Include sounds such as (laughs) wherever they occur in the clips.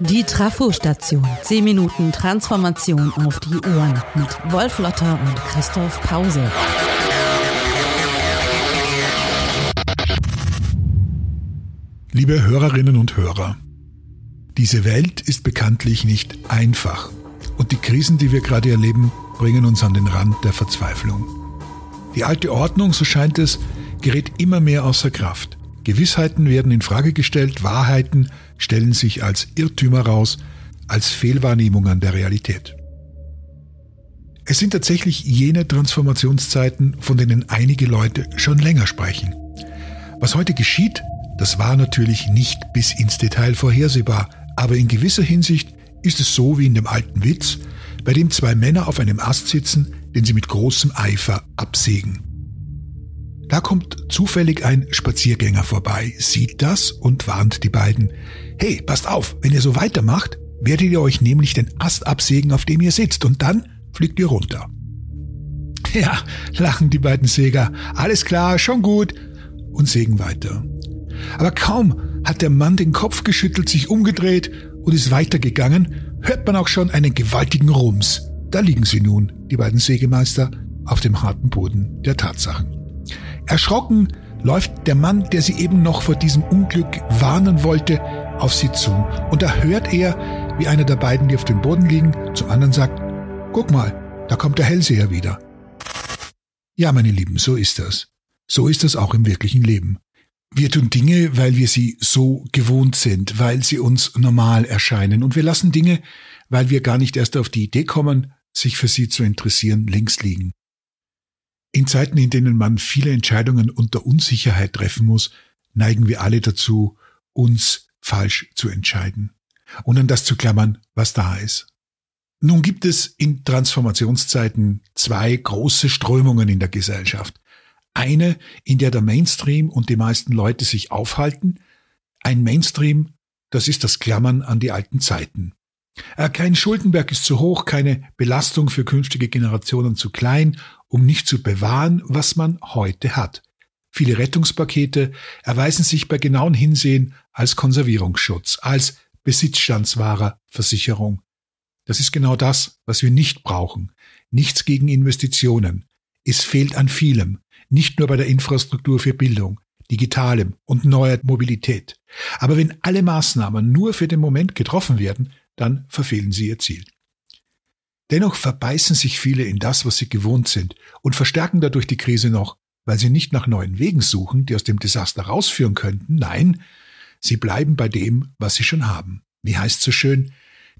Die Trafo-Station. 10 Minuten Transformation auf die Ohren mit Wolf Lotter und Christoph Pause. Liebe Hörerinnen und Hörer, diese Welt ist bekanntlich nicht einfach und die Krisen, die wir gerade erleben, bringen uns an den Rand der Verzweiflung. Die alte Ordnung, so scheint es, gerät immer mehr außer Kraft. Gewissheiten werden in Frage gestellt, Wahrheiten stellen sich als Irrtümer raus, als Fehlwahrnehmungen der Realität. Es sind tatsächlich jene Transformationszeiten, von denen einige Leute schon länger sprechen. Was heute geschieht, das war natürlich nicht bis ins Detail vorhersehbar, aber in gewisser Hinsicht ist es so wie in dem alten Witz, bei dem zwei Männer auf einem Ast sitzen, den sie mit großem Eifer absägen. Da kommt zufällig ein Spaziergänger vorbei, sieht das und warnt die beiden. Hey, passt auf, wenn ihr so weitermacht, werdet ihr euch nämlich den Ast absägen, auf dem ihr sitzt, und dann fliegt ihr runter. (laughs) Ja, lachen die beiden Säger. Alles klar, schon gut. Und sägen weiter. Aber kaum hat der Mann den Kopf geschüttelt, sich umgedreht und ist weitergegangen, hört man auch schon einen gewaltigen Rums. Da liegen sie nun, die beiden Sägemeister, auf dem harten Boden der Tatsachen. Erschrocken läuft der Mann, der sie eben noch vor diesem Unglück warnen wollte, auf sie zu. Und da hört er, wie einer der beiden, die auf dem Boden liegen, zum anderen sagt, guck mal, da kommt der Hellseher wieder. Ja, meine Lieben, so ist das. So ist das auch im wirklichen Leben. Wir tun Dinge, weil wir sie so gewohnt sind, weil sie uns normal erscheinen. Und wir lassen Dinge, weil wir gar nicht erst auf die Idee kommen, sich für sie zu interessieren, links liegen. In Zeiten, in denen man viele Entscheidungen unter Unsicherheit treffen muss, neigen wir alle dazu, uns falsch zu entscheiden und an das zu klammern, was da ist. Nun gibt es in Transformationszeiten zwei große Strömungen in der Gesellschaft. Eine, in der der Mainstream und die meisten Leute sich aufhalten. Ein Mainstream, das ist das Klammern an die alten Zeiten. Äh, kein Schuldenberg ist zu hoch, keine Belastung für künftige Generationen zu klein, um nicht zu bewahren, was man heute hat. Viele Rettungspakete erweisen sich bei genauem Hinsehen als Konservierungsschutz, als Besitzstandswahrer Versicherung. Das ist genau das, was wir nicht brauchen. Nichts gegen Investitionen. Es fehlt an vielem nicht nur bei der Infrastruktur für Bildung, digitalem und neuer Mobilität. Aber wenn alle Maßnahmen nur für den Moment getroffen werden, dann verfehlen sie ihr Ziel. Dennoch verbeißen sich viele in das, was sie gewohnt sind und verstärken dadurch die Krise noch, weil sie nicht nach neuen Wegen suchen, die aus dem Desaster rausführen könnten. Nein, sie bleiben bei dem, was sie schon haben. Wie heißt so schön,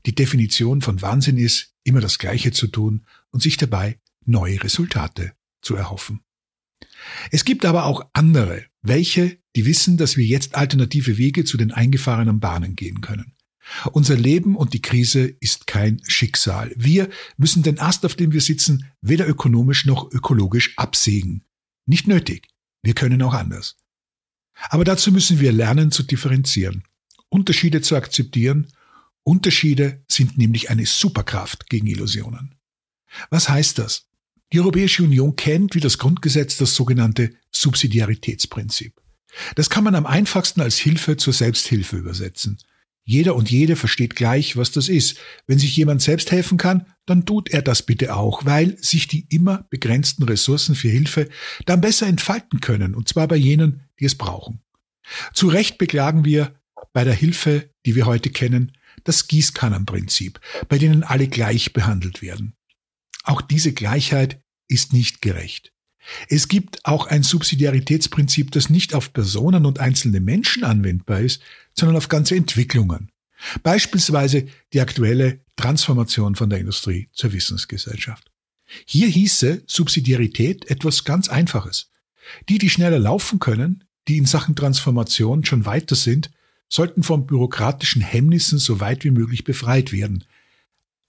die Definition von Wahnsinn ist, immer das Gleiche zu tun und sich dabei neue Resultate zu erhoffen. Es gibt aber auch andere, welche, die wissen, dass wir jetzt alternative Wege zu den eingefahrenen Bahnen gehen können. Unser Leben und die Krise ist kein Schicksal. Wir müssen den Ast, auf dem wir sitzen, weder ökonomisch noch ökologisch absägen. Nicht nötig. Wir können auch anders. Aber dazu müssen wir lernen zu differenzieren, Unterschiede zu akzeptieren. Unterschiede sind nämlich eine Superkraft gegen Illusionen. Was heißt das? Die Europäische Union kennt wie das Grundgesetz das sogenannte Subsidiaritätsprinzip. Das kann man am einfachsten als Hilfe zur Selbsthilfe übersetzen. Jeder und jede versteht gleich, was das ist. Wenn sich jemand selbst helfen kann, dann tut er das bitte auch, weil sich die immer begrenzten Ressourcen für Hilfe dann besser entfalten können, und zwar bei jenen, die es brauchen. Zu Recht beklagen wir bei der Hilfe, die wir heute kennen, das Gießkannenprinzip, bei denen alle gleich behandelt werden. Auch diese Gleichheit ist nicht gerecht. Es gibt auch ein Subsidiaritätsprinzip, das nicht auf Personen und einzelne Menschen anwendbar ist, sondern auf ganze Entwicklungen. Beispielsweise die aktuelle Transformation von der Industrie zur Wissensgesellschaft. Hier hieße Subsidiarität etwas ganz Einfaches. Die, die schneller laufen können, die in Sachen Transformation schon weiter sind, sollten von bürokratischen Hemmnissen so weit wie möglich befreit werden.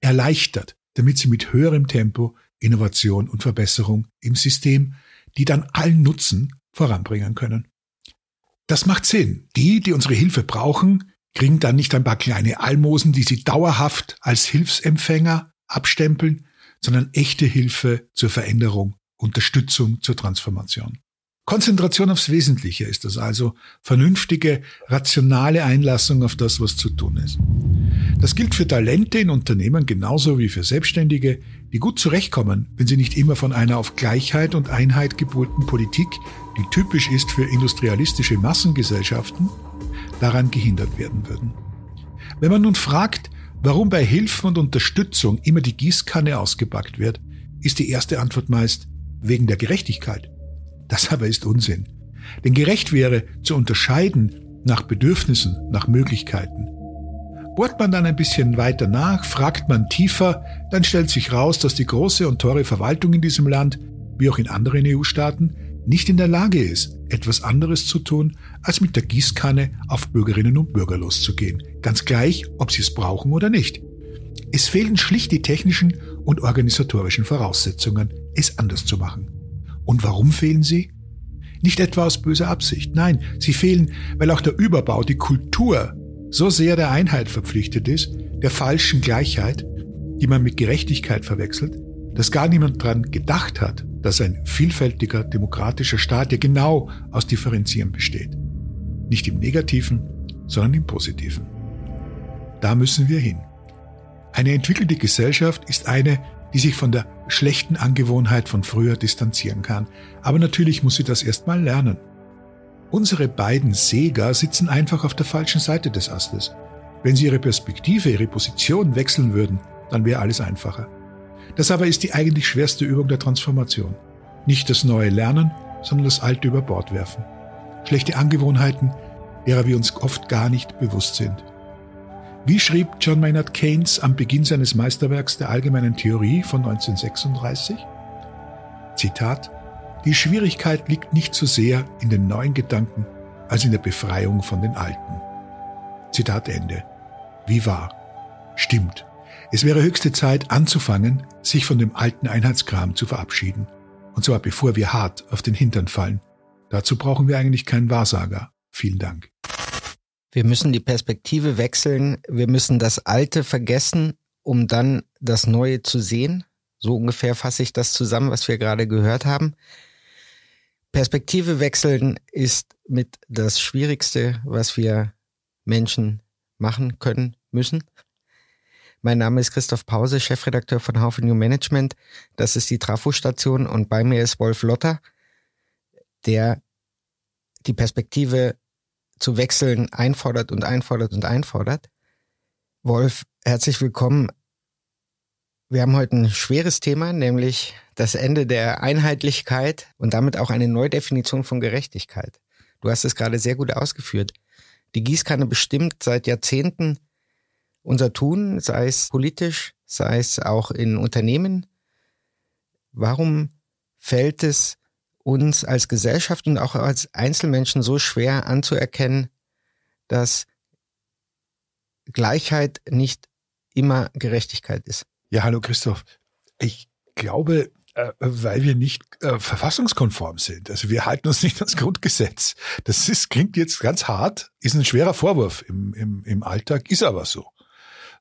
Erleichtert, damit sie mit höherem Tempo Innovation und Verbesserung im System, die dann allen Nutzen voranbringen können. Das macht Sinn. Die, die unsere Hilfe brauchen, kriegen dann nicht ein paar kleine Almosen, die sie dauerhaft als Hilfsempfänger abstempeln, sondern echte Hilfe zur Veränderung, Unterstützung zur Transformation. Konzentration aufs Wesentliche ist das also, vernünftige, rationale Einlassung auf das, was zu tun ist. Das gilt für Talente in Unternehmen genauso wie für Selbstständige, die gut zurechtkommen, wenn sie nicht immer von einer auf Gleichheit und Einheit gebulten Politik, die typisch ist für industrialistische Massengesellschaften, daran gehindert werden würden. Wenn man nun fragt, warum bei Hilfen und Unterstützung immer die Gießkanne ausgepackt wird, ist die erste Antwort meist wegen der Gerechtigkeit. Das aber ist Unsinn. Denn gerecht wäre zu unterscheiden nach Bedürfnissen, nach Möglichkeiten. Bohrt man dann ein bisschen weiter nach, fragt man tiefer, dann stellt sich raus, dass die große und teure Verwaltung in diesem Land, wie auch in anderen EU-Staaten, nicht in der Lage ist, etwas anderes zu tun, als mit der Gießkanne auf Bürgerinnen und Bürger loszugehen, ganz gleich, ob sie es brauchen oder nicht. Es fehlen schlicht die technischen und organisatorischen Voraussetzungen, es anders zu machen. Und warum fehlen sie? Nicht etwa aus böser Absicht, nein, sie fehlen, weil auch der Überbau, die Kultur so sehr der Einheit verpflichtet ist, der falschen Gleichheit, die man mit Gerechtigkeit verwechselt, dass gar niemand dran gedacht hat, dass ein vielfältiger demokratischer Staat ja genau aus Differenzieren besteht. Nicht im Negativen, sondern im Positiven. Da müssen wir hin. Eine entwickelte Gesellschaft ist eine, die sich von der schlechten Angewohnheit von früher distanzieren kann. Aber natürlich muss sie das erstmal lernen. Unsere beiden Seger sitzen einfach auf der falschen Seite des Astes. Wenn sie ihre Perspektive, ihre Position wechseln würden, dann wäre alles einfacher. Das aber ist die eigentlich schwerste Übung der Transformation. Nicht das neue Lernen, sondern das alte über Bord werfen. Schlechte Angewohnheiten, derer wir uns oft gar nicht bewusst sind. Wie schrieb John Maynard Keynes am Beginn seines Meisterwerks der allgemeinen Theorie von 1936? Zitat Die Schwierigkeit liegt nicht so sehr in den neuen Gedanken als in der Befreiung von den alten. Zitat Ende. Wie wahr. Stimmt. Es wäre höchste Zeit anzufangen, sich von dem alten Einheitskram zu verabschieden. Und zwar bevor wir hart auf den Hintern fallen. Dazu brauchen wir eigentlich keinen Wahrsager. Vielen Dank. Wir müssen die Perspektive wechseln. Wir müssen das Alte vergessen, um dann das Neue zu sehen. So ungefähr fasse ich das zusammen, was wir gerade gehört haben. Perspektive wechseln ist mit das Schwierigste, was wir Menschen machen können müssen. Mein Name ist Christoph Pause, Chefredakteur von Haufe New Management. Das ist die Trafo-Station und bei mir ist Wolf Lotter, der die Perspektive zu wechseln einfordert und einfordert und einfordert. Wolf, herzlich willkommen. Wir haben heute ein schweres Thema, nämlich das Ende der Einheitlichkeit und damit auch eine Neudefinition von Gerechtigkeit. Du hast es gerade sehr gut ausgeführt. Die Gießkanne bestimmt seit Jahrzehnten unser Tun, sei es politisch, sei es auch in Unternehmen. Warum fällt es uns als Gesellschaft und auch als Einzelmenschen so schwer anzuerkennen, dass Gleichheit nicht immer Gerechtigkeit ist. Ja, hallo Christoph. Ich glaube, äh, weil wir nicht äh, verfassungskonform sind. Also wir halten uns nicht ans Grundgesetz. Das ist, klingt jetzt ganz hart, ist ein schwerer Vorwurf im, im, im Alltag, ist aber so.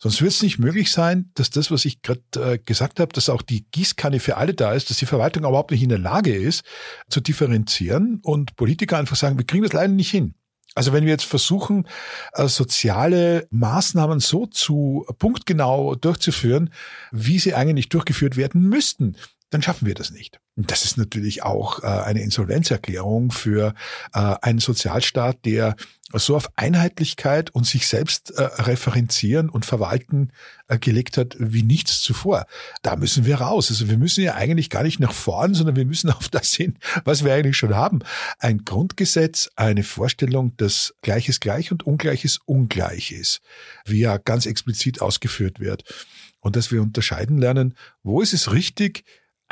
Sonst wird es nicht möglich sein, dass das, was ich gerade äh, gesagt habe, dass auch die Gießkanne für alle da ist, dass die Verwaltung überhaupt nicht in der Lage ist, zu differenzieren und Politiker einfach sagen, wir kriegen das leider nicht hin. Also wenn wir jetzt versuchen, äh, soziale Maßnahmen so zu punktgenau durchzuführen, wie sie eigentlich durchgeführt werden müssten, dann schaffen wir das nicht. Und das ist natürlich auch äh, eine Insolvenzerklärung für äh, einen Sozialstaat, der so auf Einheitlichkeit und sich selbst äh, referenzieren und verwalten äh, gelegt hat wie nichts zuvor. Da müssen wir raus. Also wir müssen ja eigentlich gar nicht nach vorn, sondern wir müssen (laughs) auf das hin, was wir eigentlich schon haben. Ein Grundgesetz, eine Vorstellung, dass Gleiches gleich und Ungleiches ungleich ist, wie ja ganz explizit ausgeführt wird. Und dass wir unterscheiden lernen, wo ist es richtig,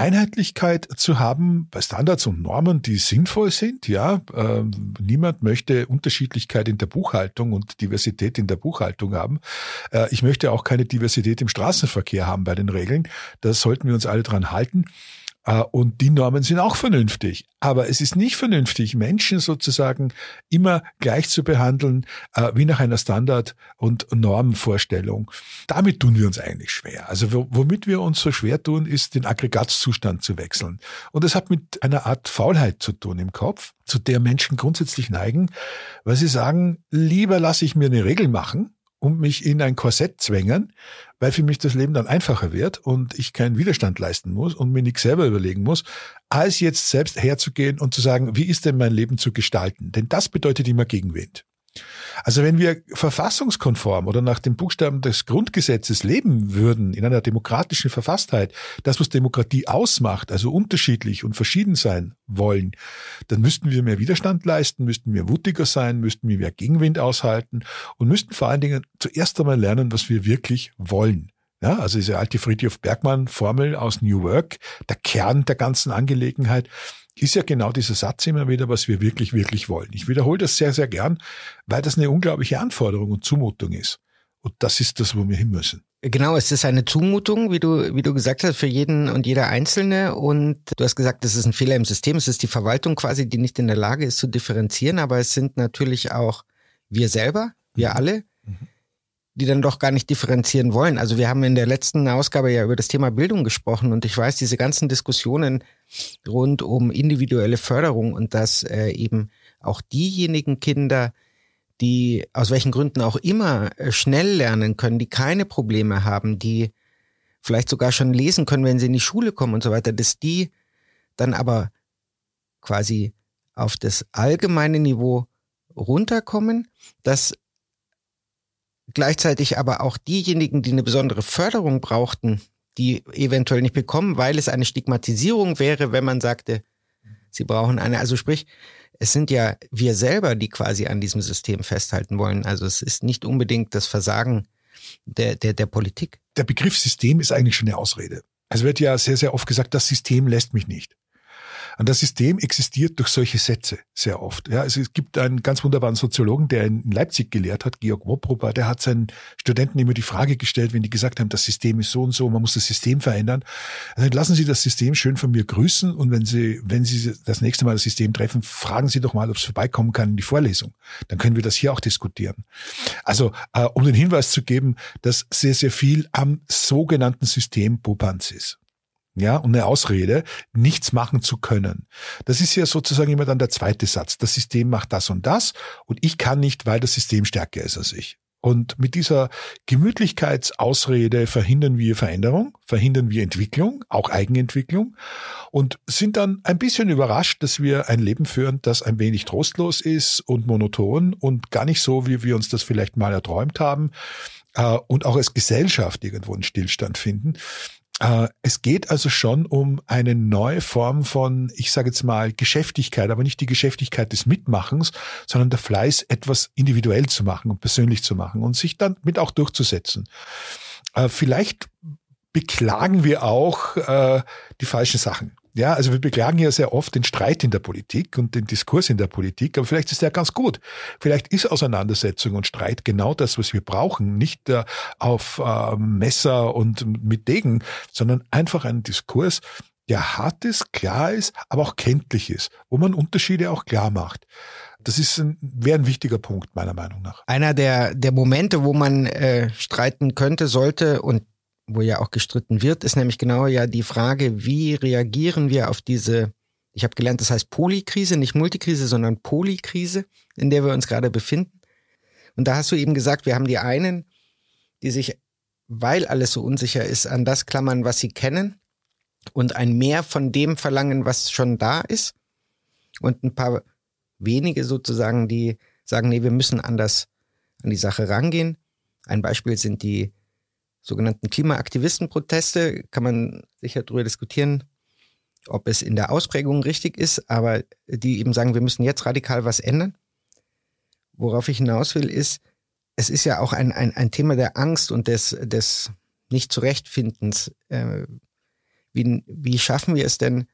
Einheitlichkeit zu haben bei Standards und Normen, die sinnvoll sind. Ja, ähm, niemand möchte Unterschiedlichkeit in der Buchhaltung und Diversität in der Buchhaltung haben. Äh, ich möchte auch keine Diversität im Straßenverkehr haben bei den Regeln. Da sollten wir uns alle dran halten. Äh, und die Normen sind auch vernünftig. Aber es ist nicht vernünftig, Menschen sozusagen immer gleich zu behandeln, äh, wie nach einer Standard- und Normenvorstellung. Damit tun wir uns eigentlich schwer. Also womit wir uns so schwer tun, ist den Aggregatzustand zu wechseln. Und das hat mit einer Art Faulheit zu tun im Kopf, zu der Menschen grundsätzlich neigen, weil sie sagen, lieber lasse ich mir eine Regel machen, und mich in ein Korsett zwängen, weil für mich das Leben dann einfacher wird und ich keinen Widerstand leisten muss und mir nichts selber überlegen muss, als jetzt selbst herzugehen und zu sagen, wie ist denn mein Leben zu gestalten? Denn das bedeutet immer Gegenwind. Also wenn wir verfassungskonform oder nach dem Buchstaben des Grundgesetzes leben würden, in einer demokratischen Verfasstheit, das, was Demokratie ausmacht, also unterschiedlich und verschieden sein wollen, dann müssten wir mehr Widerstand leisten, müssten wir mutiger sein, müssten wir mehr Gegenwind aushalten und müssten vor allen Dingen zuerst einmal lernen, was wir wirklich wollen. Ja, also diese alte Friedrich Bergmann Formel aus New Work, der Kern der ganzen Angelegenheit ist ja genau dieser Satz immer wieder, was wir wirklich, wirklich wollen. Ich wiederhole das sehr, sehr gern, weil das eine unglaubliche Anforderung und Zumutung ist. Und das ist das, wo wir hin müssen. Genau, es ist eine Zumutung, wie du, wie du gesagt hast, für jeden und jeder Einzelne. Und du hast gesagt, es ist ein Fehler im System. Es ist die Verwaltung quasi, die nicht in der Lage ist zu differenzieren. Aber es sind natürlich auch wir selber, wir mhm. alle. Die dann doch gar nicht differenzieren wollen. Also wir haben in der letzten Ausgabe ja über das Thema Bildung gesprochen. Und ich weiß, diese ganzen Diskussionen rund um individuelle Förderung und dass äh, eben auch diejenigen Kinder, die aus welchen Gründen auch immer äh, schnell lernen können, die keine Probleme haben, die vielleicht sogar schon lesen können, wenn sie in die Schule kommen und so weiter, dass die dann aber quasi auf das allgemeine Niveau runterkommen, dass gleichzeitig aber auch diejenigen, die eine besondere Förderung brauchten, die eventuell nicht bekommen, weil es eine Stigmatisierung wäre, wenn man sagte, sie brauchen eine, also sprich, es sind ja wir selber, die quasi an diesem System festhalten wollen. Also es ist nicht unbedingt das Versagen der, der, der Politik. Der Begriff System ist eigentlich schon eine Ausrede. Es wird ja sehr, sehr oft gesagt, das System lässt mich nicht. Und das System existiert durch solche Sätze sehr oft. Ja, also es gibt einen ganz wunderbaren Soziologen, der in Leipzig gelehrt hat, Georg Woproper, der hat seinen Studenten immer die Frage gestellt, wenn die gesagt haben, das System ist so und so, man muss das System verändern. Also lassen Sie das System schön von mir grüßen und wenn Sie, wenn Sie das nächste Mal das System treffen, fragen Sie doch mal, ob es vorbeikommen kann in die Vorlesung. Dann können wir das hier auch diskutieren. Also, äh, um den Hinweis zu geben, dass sehr, sehr viel am sogenannten System Popanz ist ja, und eine Ausrede, nichts machen zu können. Das ist ja sozusagen immer dann der zweite Satz. Das System macht das und das und ich kann nicht, weil das System stärker ist als ich. Und mit dieser Gemütlichkeitsausrede verhindern wir Veränderung, verhindern wir Entwicklung, auch Eigenentwicklung und sind dann ein bisschen überrascht, dass wir ein Leben führen, das ein wenig trostlos ist und monoton und gar nicht so, wie wir uns das vielleicht mal erträumt haben äh, und auch als Gesellschaft irgendwo einen Stillstand finden. Äh, es geht also schon um eine neue Form von, ich sage jetzt mal, Geschäftigkeit, aber nicht die Geschäftigkeit des Mitmachens, sondern der Fleiß, etwas individuell zu machen und persönlich zu machen und sich dann mit auch durchzusetzen. Äh, vielleicht beklagen wir auch äh, die falschen Sachen. Ja, also wir beklagen ja sehr oft den Streit in der Politik und den Diskurs in der Politik, aber vielleicht ist der ganz gut. Vielleicht ist Auseinandersetzung und Streit genau das, was wir brauchen. Nicht äh, auf äh, Messer und mit Degen, sondern einfach ein Diskurs, der hart ist, klar ist, aber auch kenntlich ist, wo man Unterschiede auch klar macht. Das ist ein, wäre ein wichtiger Punkt meiner Meinung nach. Einer der, der Momente, wo man äh, streiten könnte, sollte und wo ja auch gestritten wird, ist nämlich genau ja die Frage, wie reagieren wir auf diese, ich habe gelernt, das heißt Polykrise, nicht Multikrise, sondern Polykrise, in der wir uns gerade befinden. Und da hast du eben gesagt, wir haben die einen, die sich, weil alles so unsicher ist, an das klammern, was sie kennen und ein Mehr von dem verlangen, was schon da ist. Und ein paar wenige sozusagen, die sagen, nee, wir müssen anders an die Sache rangehen. Ein Beispiel sind die sogenannten Klimaaktivistenproteste kann man sicher darüber diskutieren, ob es in der Ausprägung richtig ist, aber die eben sagen, wir müssen jetzt radikal was ändern. Worauf ich hinaus will, ist, es ist ja auch ein, ein, ein Thema der Angst und des, des Nicht-Zurechtfindens. Äh, wie, wie schaffen wir es denn,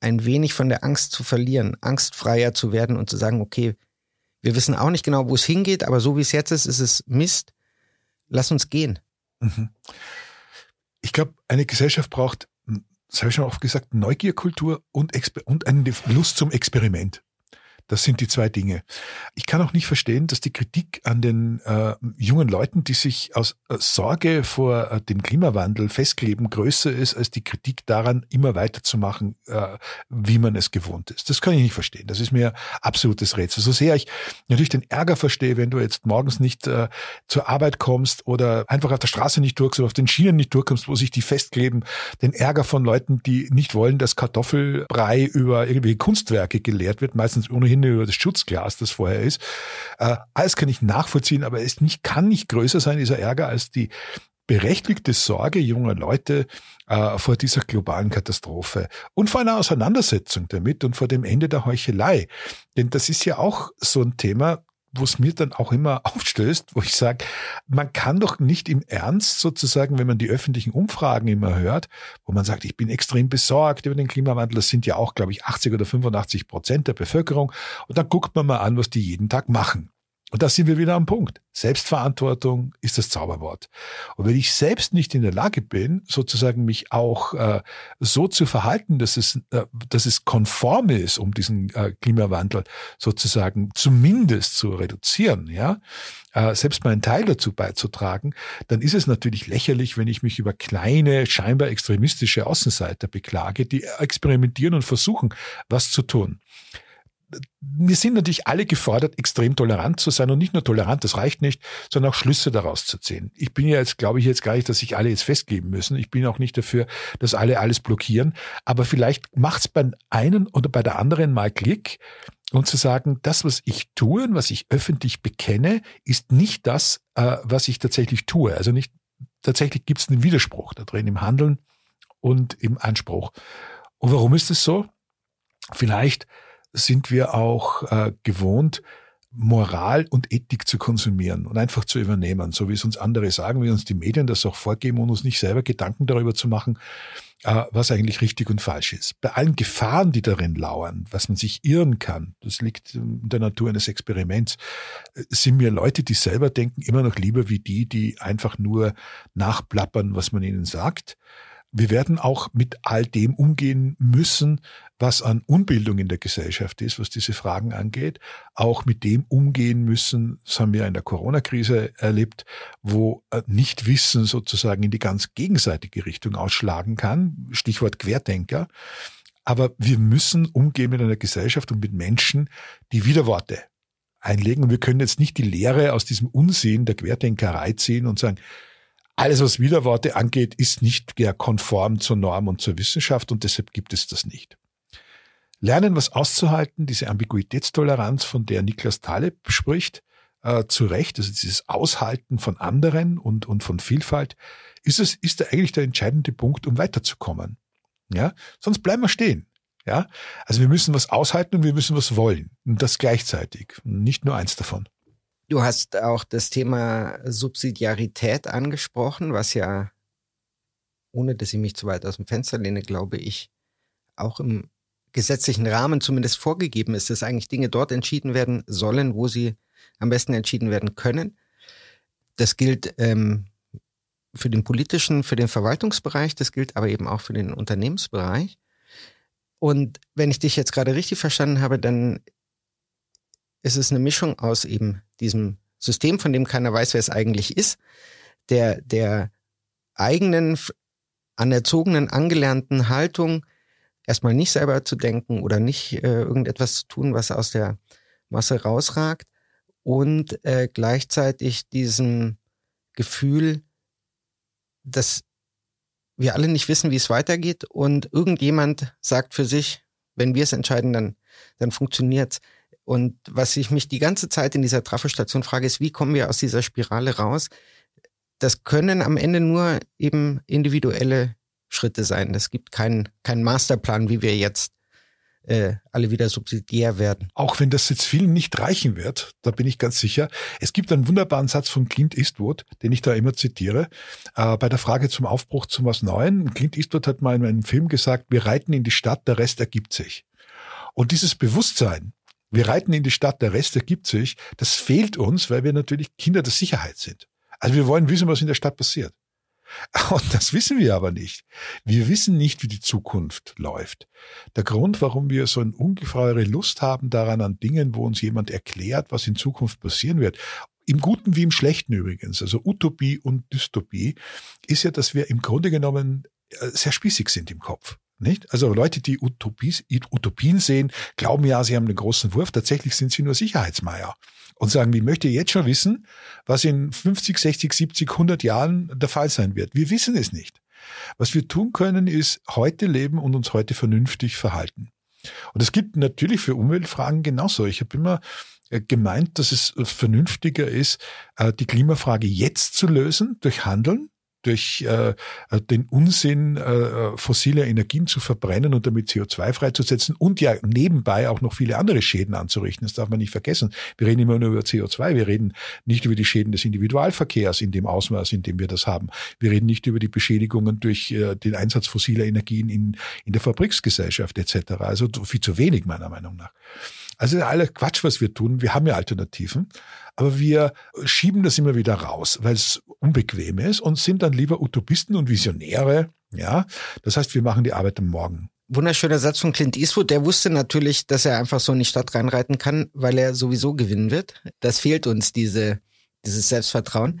ein wenig von der Angst zu verlieren, angstfreier zu werden und zu sagen, okay, wir wissen auch nicht genau, wo es hingeht, aber so wie es jetzt ist, ist es Mist. Lass uns gehen. Mhm. Ich glaube, eine Gesellschaft braucht das habe ich schon oft gesagt, Neugierkultur und, und eine Lust zum Experiment. Das sind die zwei Dinge. Ich kann auch nicht verstehen, dass die Kritik an den äh, jungen Leuten, die sich aus äh, Sorge vor äh, dem Klimawandel festkleben, größer ist als die Kritik daran, immer weiterzumachen, äh, wie man es gewohnt ist. Das kann ich nicht verstehen. Das ist mir absolutes Rätsel. So sehr ich natürlich den Ärger verstehe, wenn du jetzt morgens nicht äh, zur Arbeit kommst oder einfach auf der Straße nicht durchkommst oder auf den Schienen nicht durchkommst, wo sich die festkleben, den Ärger von Leuten, die nicht wollen, dass Kartoffelbrei über irgendwie Kunstwerke gelehrt wird, meistens ohnehin hin über das Schutzglas, das vorher ist. Äh, alles kann ich nachvollziehen, aber es nicht, kann nicht größer sein, dieser Ärger, als die berechtigte Sorge junger Leute äh, vor dieser globalen Katastrophe und vor einer Auseinandersetzung damit und vor dem Ende der Heuchelei. Denn das ist ja auch so ein Thema, wo es mir dann auch immer (laughs) aufstößt, wo ich sage, man kann doch nicht im Ernst sozusagen, wenn man die öffentlichen Umfragen immer hört, wo man sagt, ich bin extrem besorgt über den Klimawandel, das sind ja auch, glaube ich, 80 oder 85 Prozent der Bevölkerung, und dann guckt man mal an, was die jeden Tag machen. Und da sind wir wieder am Punkt. Selbstverantwortung ist das Zauberwort. Und wenn ich selbst nicht in der Lage bin, sozusagen mich auch äh, so zu verhalten, dass es, äh, dass es konform ist, um diesen äh, Klimawandel sozusagen zumindest zu reduzieren, ja, äh, selbst meinen Teil dazu beizutragen, dann ist es natürlich lächerlich, wenn ich mich über kleine, scheinbar extremistische Außenseiter beklage, die experimentieren und versuchen, was zu tun wir sind natürlich alle gefordert, extrem tolerant zu sein und nicht nur tolerant, das reicht nicht, sondern auch Schlüsse daraus zu ziehen. Ich bin ja jetzt, glaube ich jetzt gar nicht, dass sich alle jetzt festgeben müssen. Ich bin auch nicht dafür, dass alle alles blockieren. Aber vielleicht macht es beim einen oder bei der anderen mal Klick und zu sagen, das, was ich tue und was ich öffentlich bekenne, ist nicht das, äh, was ich tatsächlich tue. Also nicht, tatsächlich gibt es einen Widerspruch da drin im Handeln und im Anspruch. Und warum ist es so? Vielleicht sind wir auch äh, gewohnt, Moral und Ethik zu konsumieren und einfach zu übernehmen, so wie es uns andere sagen, wie uns die Medien das auch vorgeben und uns nicht selber Gedanken darüber zu machen, äh, was eigentlich richtig und falsch ist. Bei allen Gefahren, die darin lauern, was man sich irren kann, das liegt in der Natur eines Experiments, äh, sind mir Leute, die selber denken, immer noch lieber wie die, die einfach nur nachplappern, was man ihnen sagt wir werden auch mit all dem umgehen müssen, was an Unbildung in der Gesellschaft ist, was diese Fragen angeht, auch mit dem umgehen müssen, das haben wir in der Corona-Krise erlebt, wo äh, Nichtwissen sozusagen in die ganz gegenseitige Richtung ausschlagen kann, Stichwort Querdenker. Aber wir müssen umgehen mit einer Gesellschaft und mit Menschen, die Widerworte einlegen. Und wir können jetzt nicht die Lehre aus diesem Unsinn der Querdenkerei ziehen und sagen, alles, was Widerworte angeht, ist nicht konform zur Norm und zur Wissenschaft und deshalb gibt es das nicht. Lernen, was auszuhalten, diese Ambiguitätstoleranz, von der Niklas Taleb spricht, äh, zu Recht, also dieses Aushalten von anderen und, und von Vielfalt, ist es, ist da eigentlich der entscheidende Punkt, um weiterzukommen. Ja, sonst bleiben wir stehen. Ja, also wir müssen was aushalten und wir müssen was wollen. Und das gleichzeitig. Nicht nur eins davon. Du hast auch das Thema Subsidiarität angesprochen, was ja, ohne dass ich mich zu weit aus dem Fenster lehne, glaube ich, auch im gesetzlichen Rahmen zumindest vorgegeben ist, dass eigentlich Dinge dort entschieden werden sollen, wo sie am besten entschieden werden können. Das gilt ähm, für den politischen, für den Verwaltungsbereich, das gilt aber eben auch für den Unternehmensbereich. Und wenn ich dich jetzt gerade richtig verstanden habe, dann ist es eine Mischung aus eben diesem System, von dem keiner weiß, wer es eigentlich ist, der, der eigenen, anerzogenen, angelernten Haltung, erstmal nicht selber zu denken oder nicht äh, irgendetwas zu tun, was aus der Masse rausragt und äh, gleichzeitig diesem Gefühl, dass wir alle nicht wissen, wie es weitergeht und irgendjemand sagt für sich, wenn wir es entscheiden, dann, dann funktioniert's. Und was ich mich die ganze Zeit in dieser Trafostation frage, ist, wie kommen wir aus dieser Spirale raus? Das können am Ende nur eben individuelle Schritte sein. Es gibt keinen keinen Masterplan, wie wir jetzt äh, alle wieder subsidiär werden. Auch wenn das jetzt vielen nicht reichen wird, da bin ich ganz sicher. Es gibt einen wunderbaren Satz von Clint Eastwood, den ich da immer zitiere, äh, bei der Frage zum Aufbruch zu was Neuen. Clint Eastwood hat mal in einem Film gesagt, wir reiten in die Stadt, der Rest ergibt sich. Und dieses Bewusstsein, wir reiten in die Stadt, der Rest ergibt sich. Das fehlt uns, weil wir natürlich Kinder der Sicherheit sind. Also wir wollen wissen, was in der Stadt passiert. (laughs) Und das wissen wir aber nicht. Wir wissen nicht, wie die Zukunft läuft. Der Grund, warum wir so eine ungeheure Lust haben daran an Dingen, wo uns jemand erklärt, was in Zukunft passieren wird, im Guten wie im Schlechten übrigens, also Utopie und Dystopie, ist ja, dass wir im Grunde genommen äh, sehr spießig sind im Kopf. Nicht? Also Leute, die Utopies, Utopien sehen, glauben ja, sie haben einen großen Wurf. Tatsächlich sind sie nur Sicherheitsmeier und sagen, ich möchte jetzt schon wissen, was in 50, 60, 70, 100 Jahren der Fall sein wird. Wir wissen es nicht. Was wir tun können, ist heute leben und uns heute vernünftig verhalten. Und es gibt natürlich für Umweltfragen genauso. Ich habe immer äh, gemeint, dass es vernünftiger ist, äh, die Klimafrage jetzt zu lösen durch Handeln, durch äh, äh, den Unsinn, äh, äh, fossile Energien zu verbrennen und damit CO2 freizusetzen und ja nebenbei auch noch viele andere Schäden anzurichten. Das darf man nicht vergessen. Wir reden immer nur über CO2. Wir reden nicht über die Schäden des Individualverkehrs in dem Ausmaß, in dem wir das haben. Wir reden nicht über die Beschädigungen durch äh, den Einsatz fossiler Energien in, in der Fabriksgesellschaft etc. Also viel zu wenig meiner Meinung nach. Also aller Quatsch, was wir tun. Wir haben ja Alternativen, aber wir schieben das immer wieder raus, weil es unbequem ist und sind dann lieber Utopisten und Visionäre. Ja, das heißt, wir machen die Arbeit am Morgen. Wunderschöner Satz von Clint Eastwood. Der wusste natürlich, dass er einfach so in die Stadt reinreiten kann, weil er sowieso gewinnen wird. Das fehlt uns, diese, dieses Selbstvertrauen,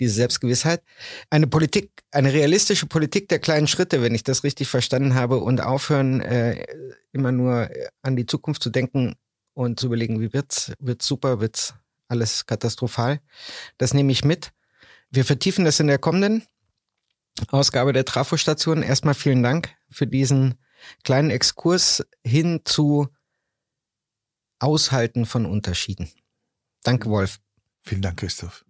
diese Selbstgewissheit. Eine Politik, eine realistische Politik der kleinen Schritte, wenn ich das richtig verstanden habe, und aufhören, äh, immer nur an die Zukunft zu denken, und zu überlegen, wie wird's, wird's super, wird's alles katastrophal. Das nehme ich mit. Wir vertiefen das in der kommenden Ausgabe der Trafostation. Erstmal vielen Dank für diesen kleinen Exkurs hin zu Aushalten von Unterschieden. Danke, Wolf. Vielen Dank, Christoph.